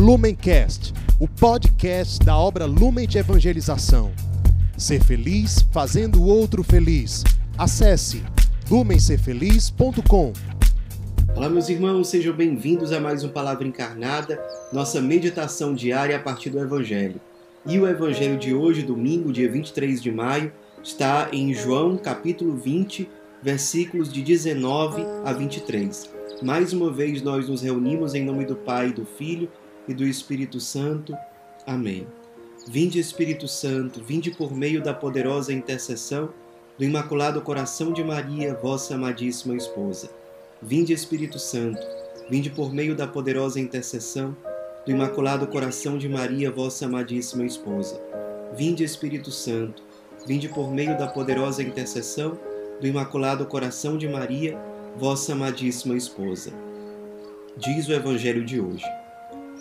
Lumencast, o podcast da obra Lumen de Evangelização. Ser feliz fazendo o outro feliz. Acesse lumencerfeliz.com. Olá, meus irmãos, sejam bem-vindos a mais um Palavra Encarnada, nossa meditação diária a partir do Evangelho. E o Evangelho de hoje, domingo, dia 23 de maio, está em João capítulo 20, versículos de 19 a 23. Mais uma vez nós nos reunimos em nome do Pai, do Filho e do Espírito Santo. Amém. Vinde, Espírito Santo, vinde por meio da poderosa intercessão do Imaculado Coração de Maria, vossa amadíssima esposa. Vinde, Espírito Santo, vinde por meio da poderosa intercessão do Imaculado Coração de Maria, vossa amadíssima esposa. Vinde, Espírito Santo, vinde por meio da poderosa intercessão do Imaculado Coração de Maria, vossa amadíssima esposa. Diz o Evangelho de hoje.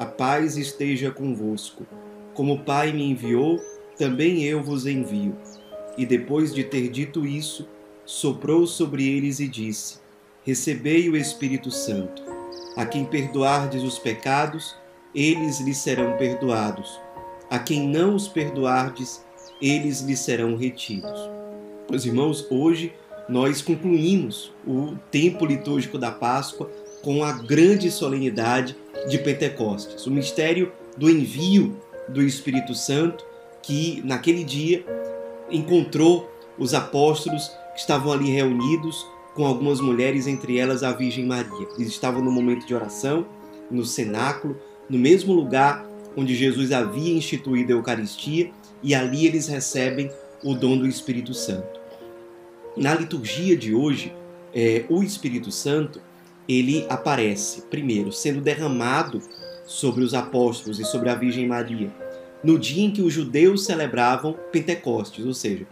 A paz esteja convosco. Como o Pai me enviou, também eu vos envio. E depois de ter dito isso, soprou sobre eles e disse: Recebei o Espírito Santo. A quem perdoardes os pecados, eles lhes serão perdoados. A quem não os perdoardes, eles lhes serão retidos. Meus irmãos, hoje nós concluímos o tempo litúrgico da Páscoa com a grande solenidade de Pentecostes, o mistério do envio do Espírito Santo que naquele dia encontrou os apóstolos que estavam ali reunidos com algumas mulheres, entre elas a Virgem Maria. Eles estavam no momento de oração, no cenáculo, no mesmo lugar onde Jesus havia instituído a Eucaristia, e ali eles recebem o dom do Espírito Santo. Na liturgia de hoje, é, o Espírito Santo ele aparece primeiro sendo derramado sobre os apóstolos e sobre a Virgem Maria no dia em que os judeus celebravam Pentecostes, ou seja,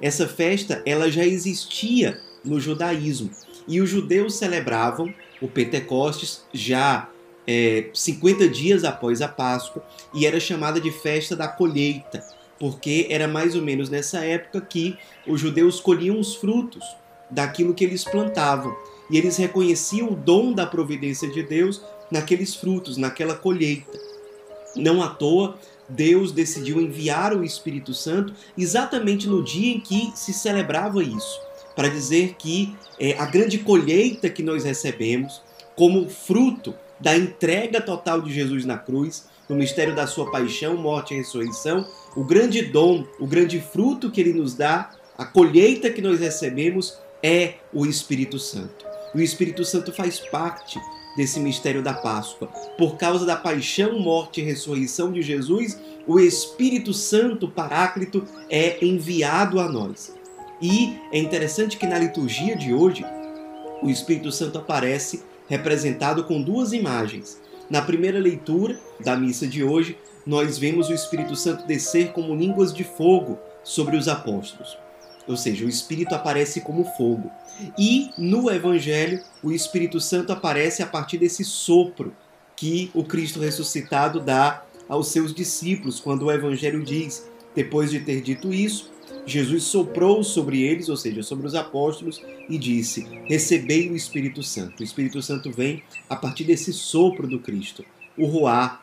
essa festa ela já existia no judaísmo e os judeus celebravam o Pentecostes já é, 50 dias após a Páscoa e era chamada de festa da colheita porque era mais ou menos nessa época que os judeus colhiam os frutos daquilo que eles plantavam. E eles reconheciam o dom da providência de Deus naqueles frutos, naquela colheita. Não à toa, Deus decidiu enviar o Espírito Santo exatamente no dia em que se celebrava isso, para dizer que é, a grande colheita que nós recebemos, como fruto da entrega total de Jesus na cruz, no mistério da sua paixão, morte e ressurreição, o grande dom, o grande fruto que ele nos dá, a colheita que nós recebemos é o Espírito Santo. O Espírito Santo faz parte desse mistério da Páscoa. Por causa da paixão, morte e ressurreição de Jesus, o Espírito Santo, Paráclito, é enviado a nós. E é interessante que na liturgia de hoje, o Espírito Santo aparece representado com duas imagens. Na primeira leitura da missa de hoje, nós vemos o Espírito Santo descer como línguas de fogo sobre os apóstolos. Ou seja, o Espírito aparece como fogo. E no Evangelho, o Espírito Santo aparece a partir desse sopro que o Cristo ressuscitado dá aos seus discípulos, quando o Evangelho diz: depois de ter dito isso, Jesus soprou sobre eles, ou seja, sobre os apóstolos, e disse: Recebei o Espírito Santo. O Espírito Santo vem a partir desse sopro do Cristo, o ruá,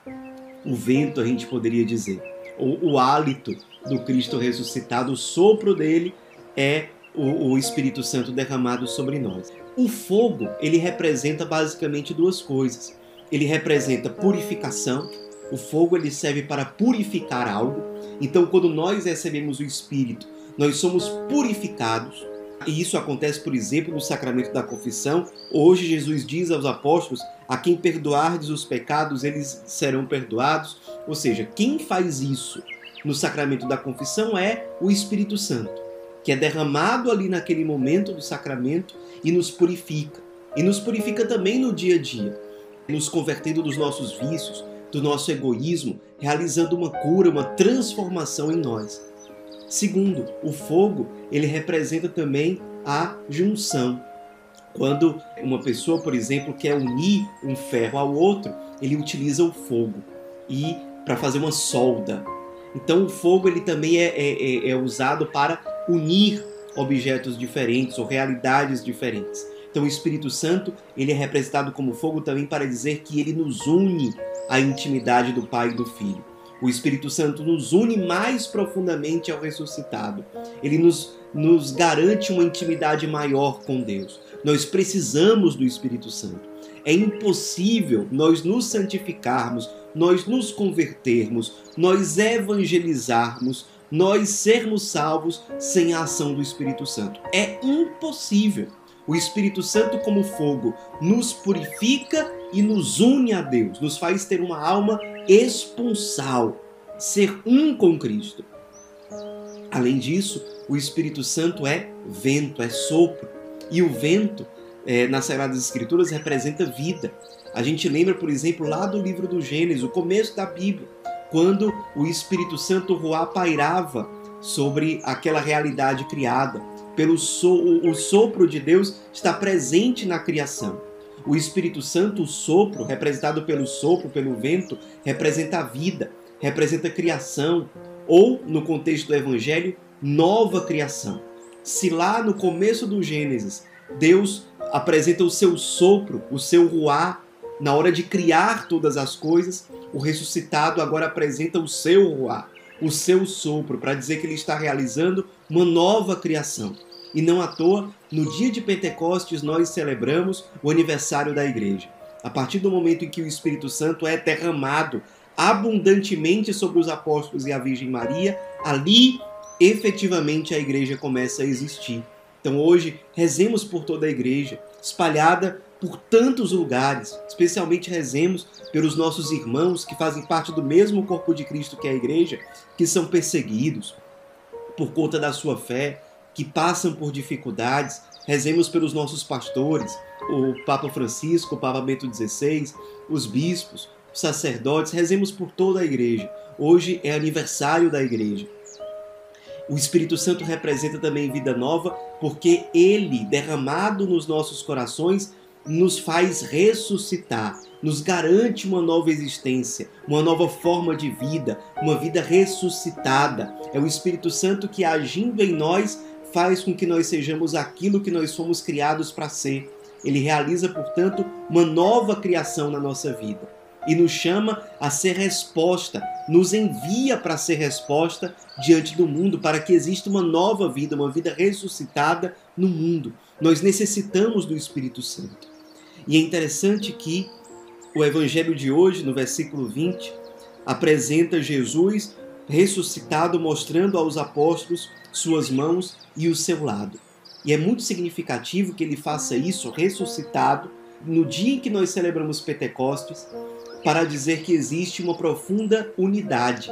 o vento, a gente poderia dizer, ou o hálito do Cristo ressuscitado, o sopro dele é o, o Espírito Santo derramado sobre nós. O fogo, ele representa basicamente duas coisas. Ele representa purificação, o fogo ele serve para purificar algo. Então, quando nós recebemos o Espírito, nós somos purificados. E isso acontece, por exemplo, no sacramento da confissão. Hoje, Jesus diz aos apóstolos: A quem perdoardes os pecados, eles serão perdoados. Ou seja, quem faz isso no sacramento da confissão é o Espírito Santo, que é derramado ali naquele momento do sacramento e nos purifica. E nos purifica também no dia a dia, nos convertendo dos nossos vícios, do nosso egoísmo, realizando uma cura, uma transformação em nós. Segundo, o fogo, ele representa também a junção. Quando uma pessoa, por exemplo, quer unir um ferro ao outro, ele utiliza o fogo e para fazer uma solda. Então o fogo ele também é, é, é, é usado para unir objetos diferentes ou realidades diferentes. Então o Espírito Santo ele é representado como fogo também para dizer que ele nos une à intimidade do Pai e do Filho. O Espírito Santo nos une mais profundamente ao ressuscitado. Ele nos, nos garante uma intimidade maior com Deus. Nós precisamos do Espírito Santo. É impossível nós nos santificarmos, nós nos convertermos, nós evangelizarmos, nós sermos salvos sem a ação do Espírito Santo. É impossível. O Espírito Santo, como fogo, nos purifica e nos une a Deus, nos faz ter uma alma esponsal, ser um com Cristo. Além disso, o Espírito Santo é vento, é sopro. E o vento, é, nas Sagradas Escrituras, representa vida. A gente lembra, por exemplo, lá do livro do Gênesis, o começo da Bíblia, quando o Espírito Santo Ruá pairava sobre aquela realidade criada pelo so, o, o sopro de Deus está presente na criação. O Espírito Santo, o sopro, representado pelo sopro, pelo vento, representa a vida, representa a criação, ou, no contexto do Evangelho, nova criação. Se lá no começo do Gênesis Deus apresenta o seu sopro, o seu ruá, na hora de criar todas as coisas, o ressuscitado agora apresenta o seu ruá, o seu sopro, para dizer que ele está realizando uma nova criação. E não à toa, no dia de Pentecostes nós celebramos o aniversário da igreja. A partir do momento em que o Espírito Santo é derramado abundantemente sobre os apóstolos e a Virgem Maria, ali efetivamente a igreja começa a existir. Então hoje rezemos por toda a igreja, espalhada por tantos lugares, especialmente rezemos pelos nossos irmãos que fazem parte do mesmo corpo de Cristo que é a igreja, que são perseguidos por conta da sua fé, que passam por dificuldades. Rezemos pelos nossos pastores, o Papa Francisco, o Papa Bento XVI, os bispos, os sacerdotes. Rezemos por toda a igreja. Hoje é aniversário da igreja. O Espírito Santo representa também vida nova, porque ele, derramado nos nossos corações, nos faz ressuscitar, nos garante uma nova existência, uma nova forma de vida, uma vida ressuscitada. É o Espírito Santo que, agindo em nós, faz com que nós sejamos aquilo que nós fomos criados para ser. Ele realiza, portanto, uma nova criação na nossa vida e nos chama a ser resposta, nos envia para ser resposta diante do mundo, para que exista uma nova vida, uma vida ressuscitada no mundo. Nós necessitamos do Espírito Santo. E é interessante que o evangelho de hoje, no versículo 20, apresenta Jesus ressuscitado, mostrando aos apóstolos suas mãos e o seu lado. E é muito significativo que ele faça isso ressuscitado no dia em que nós celebramos Pentecostes, para dizer que existe uma profunda unidade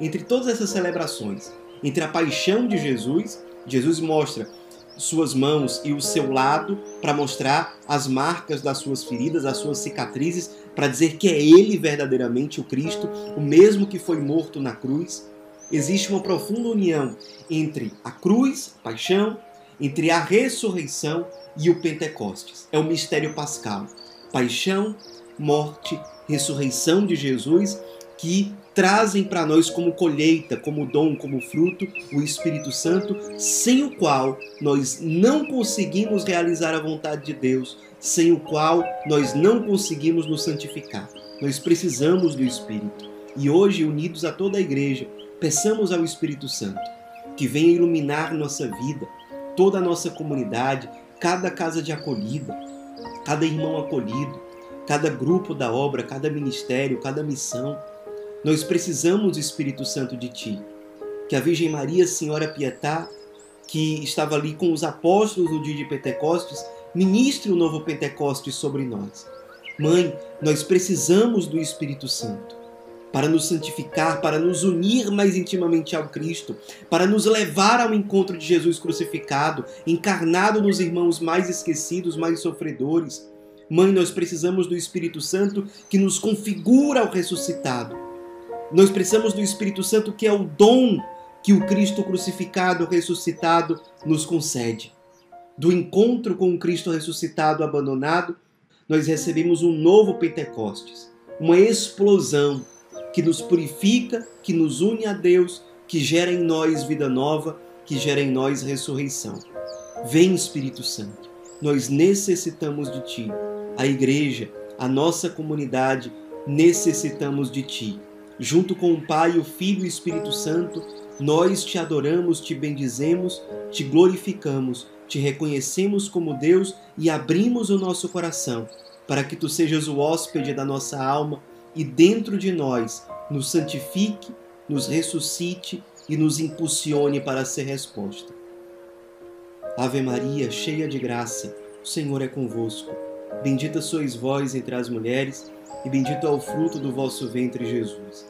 entre todas essas celebrações, entre a paixão de Jesus, Jesus mostra suas mãos e o seu lado para mostrar as marcas das suas feridas, as suas cicatrizes, para dizer que é ele verdadeiramente o Cristo, o mesmo que foi morto na cruz existe uma profunda união entre a cruz, a paixão, entre a ressurreição e o Pentecostes. É o mistério pascal. Paixão, morte, ressurreição de Jesus que trazem para nós como colheita, como dom, como fruto, o Espírito Santo, sem o qual nós não conseguimos realizar a vontade de Deus, sem o qual nós não conseguimos nos santificar. Nós precisamos do Espírito. E hoje, unidos a toda a igreja, Peçamos ao Espírito Santo que venha iluminar nossa vida, toda a nossa comunidade, cada casa de acolhida, cada irmão acolhido, cada grupo da obra, cada ministério, cada missão. Nós precisamos Espírito Santo de Ti. Que a Virgem Maria, Senhora Pietá, que estava ali com os apóstolos no dia de Pentecostes, ministre o novo Pentecostes sobre nós. Mãe, nós precisamos do Espírito Santo para nos santificar, para nos unir mais intimamente ao Cristo, para nos levar ao encontro de Jesus crucificado, encarnado nos irmãos mais esquecidos, mais sofredores. Mãe, nós precisamos do Espírito Santo que nos configura ao ressuscitado. Nós precisamos do Espírito Santo que é o dom que o Cristo crucificado, ressuscitado, nos concede. Do encontro com o Cristo ressuscitado abandonado, nós recebemos um novo Pentecostes, uma explosão que nos purifica, que nos une a Deus, que gera em nós vida nova, que gera em nós ressurreição. Vem, Espírito Santo, nós necessitamos de Ti. A igreja, a nossa comunidade, necessitamos de Ti. Junto com o Pai, o Filho e o Espírito Santo, nós te adoramos, te bendizemos, te glorificamos te reconhecemos como Deus e abrimos o nosso coração para que tu sejas o hóspede da nossa alma e dentro de nós nos santifique, nos ressuscite e nos impulsione para ser resposta. Ave Maria, cheia de graça, o Senhor é convosco. Bendita sois vós entre as mulheres, e bendito é o fruto do vosso ventre, Jesus.